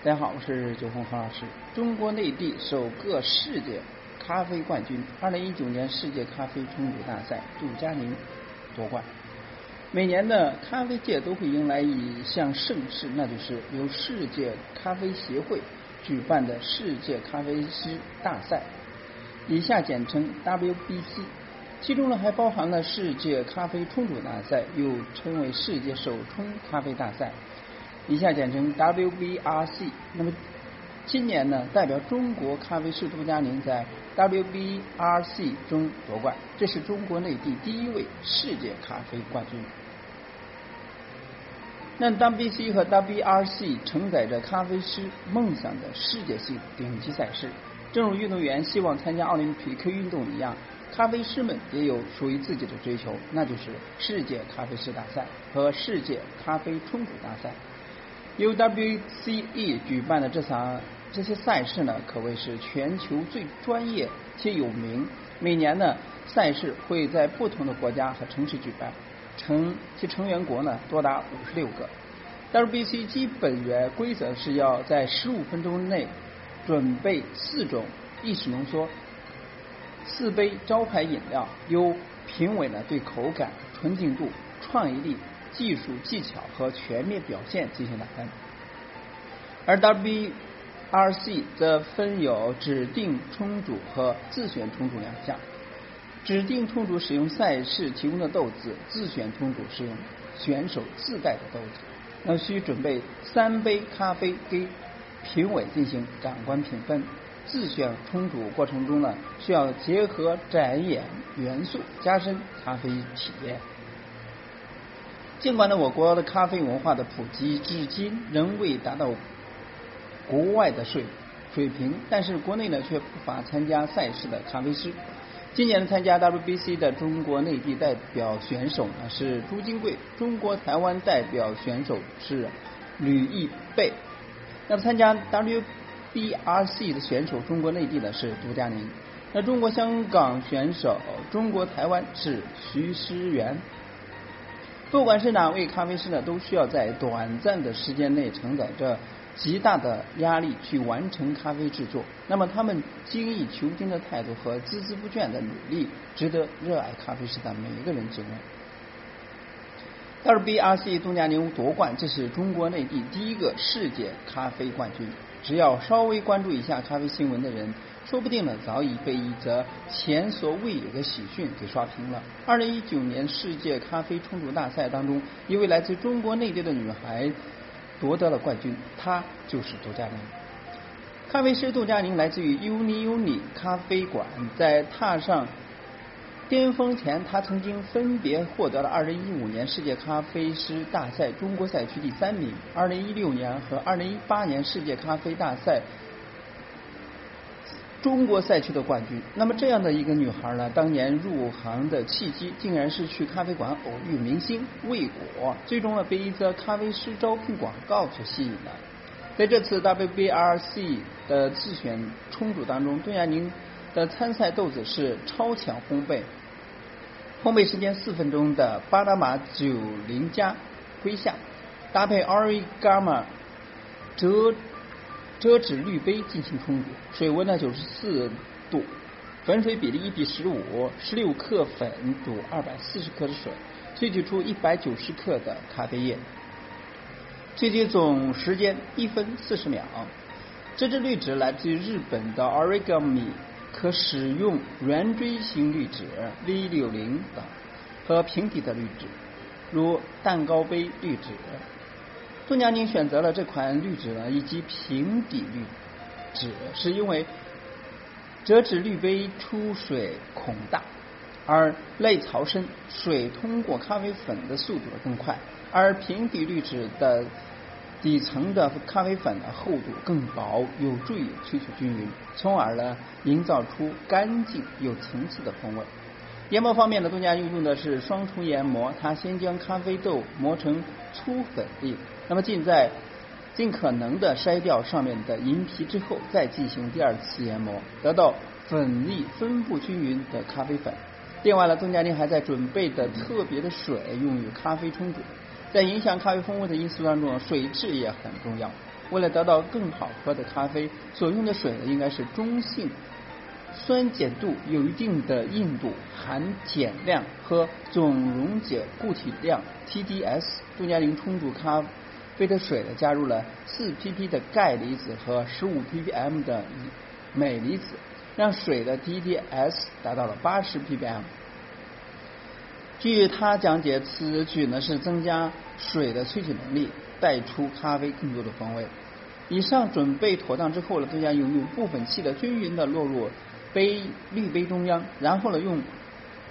大家好，我是九红何老师。中国内地首个世界咖啡冠军，二零一九年世界咖啡冲煮大赛，杜佳宁夺冠。每年的咖啡界都会迎来一项盛事，那就是由世界咖啡协会举办的世界咖啡师大赛，以下简称 WBC。其中呢还包含了世界咖啡冲煮大赛，又称为世界手冲咖啡大赛。以下简称 WBRC。那么今年呢，代表中国咖啡师杜佳宁在 WBRC 中夺冠，这是中国内地第一位世界咖啡冠军。那 WBC 和 WRC 承载着咖啡师梦想的世界性顶级赛事，正如运动员希望参加奥林匹克运动一样，咖啡师们也有属于自己的追求，那就是世界咖啡师大赛和世界咖啡冲煮大赛。由 WCE 举办的这场这些赛事呢，可谓是全球最专业且有名。每年呢，赛事会在不同的国家和城市举办，成其成员国呢多达五十六个。WBC 基本原规则是要在十五分钟内准备四种意式浓缩、四杯招牌饮料，由评委呢对口感、纯净度、创意力。技术技巧和全面表现进行打分，而 WRC 则分有指定冲煮和自选冲煮两项。指定冲煮使用赛事提供的豆子，自选冲煮使用选手自带的豆子。那需准备三杯咖啡给评委进行感官评分。自选冲煮过程中呢，需要结合展演元素，加深咖啡体验。尽管呢，我国的咖啡文化的普及至今仍未达到国外的水水平，但是国内呢却不乏参加赛事的咖啡师。今年参加 WBC 的中国内地代表选手呢是朱金贵，中国台湾代表选手是吕毅贝。那么参加 WBRC 的选手，中国内地的是杜佳宁。那中国香港选手，中国台湾是徐诗源。不管是哪位咖啡师呢，都需要在短暂的时间内承载着极大的压力去完成咖啡制作。那么他们精益求精的态度和孜孜不倦的努力，值得热爱咖啡师的每一个人敬畏。WBRC 杜佳宁夺冠，这是中国内地第一个世界咖啡冠军。只要稍微关注一下咖啡新闻的人。说不定呢，早已被一则前所未有的喜讯给刷屏了。二零一九年世界咖啡冲煮大赛当中，一位来自中国内地的女孩夺得了冠军，她就是杜佳宁。咖啡师杜佳宁来自于 Uni Uni 咖啡馆，在踏上巅峰前，他曾经分别获得了二零一五年世界咖啡师大赛中国赛区第三名，二零一六年和二零一八年世界咖啡大赛。中国赛区的冠军，那么这样的一个女孩呢？当年入行的契机，竟然是去咖啡馆偶遇明星未果，最终呢被一则咖啡师招聘广告所吸引了。在这次 WBRC 的自选冲煮当中，邓亚宁的参赛豆子是超强烘焙，烘焙时间四分钟的巴拿马九零加瑰夏，搭配 Origami 折。折纸滤杯进行冲煮，水温呢九十四度，粉水比例一比十五，十六克粉煮二百四十克的水，萃取出一百九十克的咖啡液，萃取总时间一分四十秒。这支滤纸来自于日本的 Origami，可使用圆锥形滤纸 V 六零等和平底的滤纸，如蛋糕杯滤纸。杜佳宁选择了这款滤纸呢，以及平底滤纸，是因为折纸滤杯出水孔大，而内槽深，水通过咖啡粉的速度更快；而平底滤纸的底层的咖啡粉的厚度更薄，有助于萃取均匀，从而呢营造出干净有层次的风味。研磨方面呢，杜佳宁用的是双重研磨，它先将咖啡豆磨成粗粉粒。那么，尽在尽可能的筛掉上面的银皮之后，再进行第二次研磨，得到粉粒分布均匀的咖啡粉。另外呢，邓佳宁还在准备的特别的水用于咖啡冲煮。在影响咖啡风味的因素当中，水质也很重要。为了得到更好喝的咖啡，所用的水呢应该是中性。酸碱度有一定的硬度，含碱量和总溶解固体量 （TDS）。杜嘉宁冲煮咖啡的水呢，加入了4 pp 的钙离子和15 ppm 的镁离子，让水的 TDS 达到了80 ppm。据他讲解，此举呢是增加水的萃取能力，带出咖啡更多的风味。以上准备妥当之后呢，杜嘉宁用部分气的均匀的落入。杯滤杯中央，然后呢用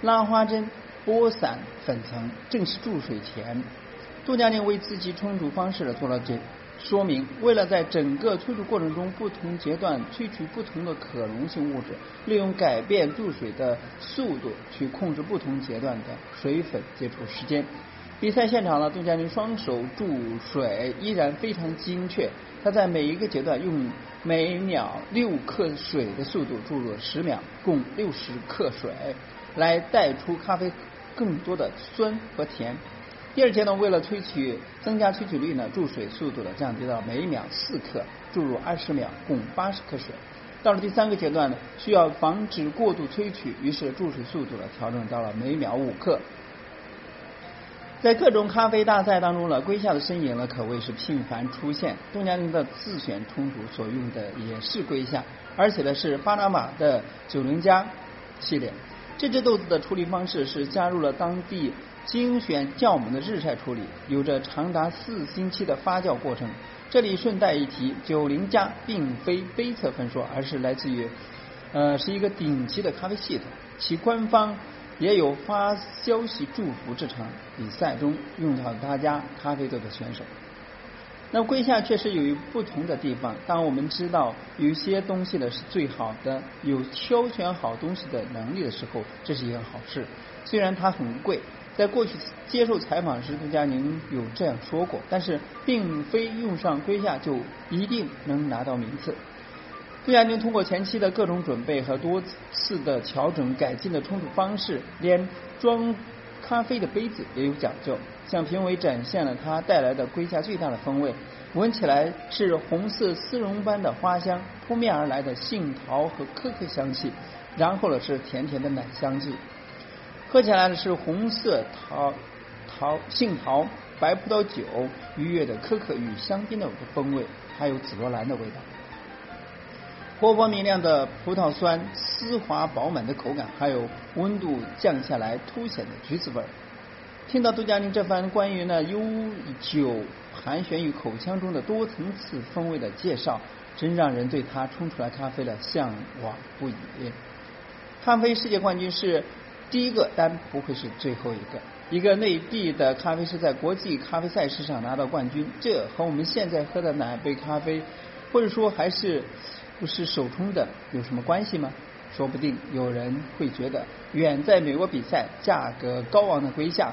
拉花针拨散粉层。正式注水前，杜佳宁为自己冲煮方式呢做了解说明。为了在整个萃煮过程中不同阶段萃取不同的可溶性物质，利用改变注水的速度去控制不同阶段的水粉接触时间。比赛现场呢，杜佳宁双手注水依然非常精确。他在每一个阶段用每秒六克水的速度注入十秒，共六十克水，来带出咖啡更多的酸和甜。第二阶段为了萃取增加萃取率呢，注水速度呢降低到每秒四克，注入二十秒，共八十克水。到了第三个阶段呢，需要防止过度萃取，于是注水速度呢调整到了每秒五克。在各种咖啡大赛当中呢，龟夏的身影呢可谓是频繁出现。杜嘉宁的自选冲煮所用的也是龟夏，而且呢是巴拿马的九零加系列。这只豆子的处理方式是加入了当地精选酵母的日晒处理，有着长达四星期的发酵过程。这里顺带一提，九零加并非杯测分说，而是来自于呃是一个顶级的咖啡系统，其官方。也有发消息祝福这场比赛中用到他家咖啡豆的选手。那龟夏确实有不同的地方。当我们知道有些东西呢是最好的，有挑选好东西的能力的时候，这是一件好事。虽然它很贵，在过去接受采访时，杜佳宁有这样说过，但是并非用上龟夏就一定能拿到名次。杜亚宁通过前期的各种准备和多次的调整改进的冲煮方式，连装咖啡的杯子也有讲究，向评委展现了他带来的龟夏最大的风味。闻起来是红色丝绒般的花香，扑面而来的杏桃和可可香气，然后呢是甜甜的奶香气，喝起来呢是红色桃桃杏桃白葡萄酒愉悦的可可与香槟的风味，还有紫罗兰的味道。活泼明亮的葡萄酸，丝滑饱满的口感，还有温度降下来凸显的橘子味儿。听到杜嘉宁这番关于呢悠久盘旋于口腔中的多层次风味的介绍，真让人对他冲出来咖啡的向往不已。咖啡世界冠军是第一个，但不会是最后一个。一个内地的咖啡师在国际咖啡赛事上拿到冠军，这和我们现在喝的哪杯咖啡，或者说还是。不是手冲的有什么关系吗？说不定有人会觉得，远在美国比赛、价格高昂的龟夏，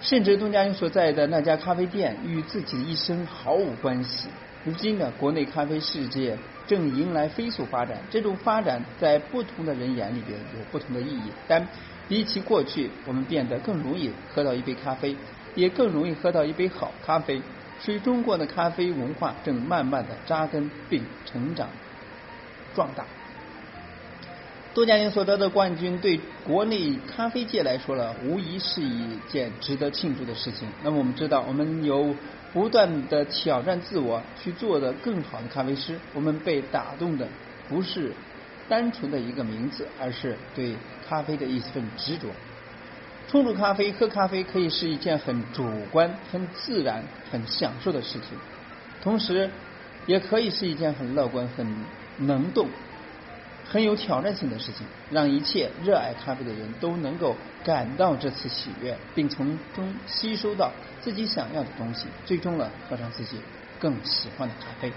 甚至东家英所在的那家咖啡店与自己的一生毫无关系。如今的国内咖啡世界正迎来飞速发展，这种发展在不同的人眼里边有不同的意义。但比起过去，我们变得更容易喝到一杯咖啡，也更容易喝到一杯好咖啡。所以，中国的咖啡文化正慢慢的扎根并成长壮大。杜佳宁所得的冠军，对国内咖啡界来说呢，无疑是一件值得庆祝的事情。那么，我们知道，我们有不断的挑战自我，去做的更好的咖啡师。我们被打动的不是单纯的一个名字，而是对咖啡的一份执着。冲煮咖啡、喝咖啡可以是一件很主观、很自然、很享受的事情，同时也可以是一件很乐观、很能动、很有挑战性的事情，让一切热爱咖啡的人都能够感到这次喜悦，并从中吸收到自己想要的东西，最终呢，喝上自己更喜欢的咖啡。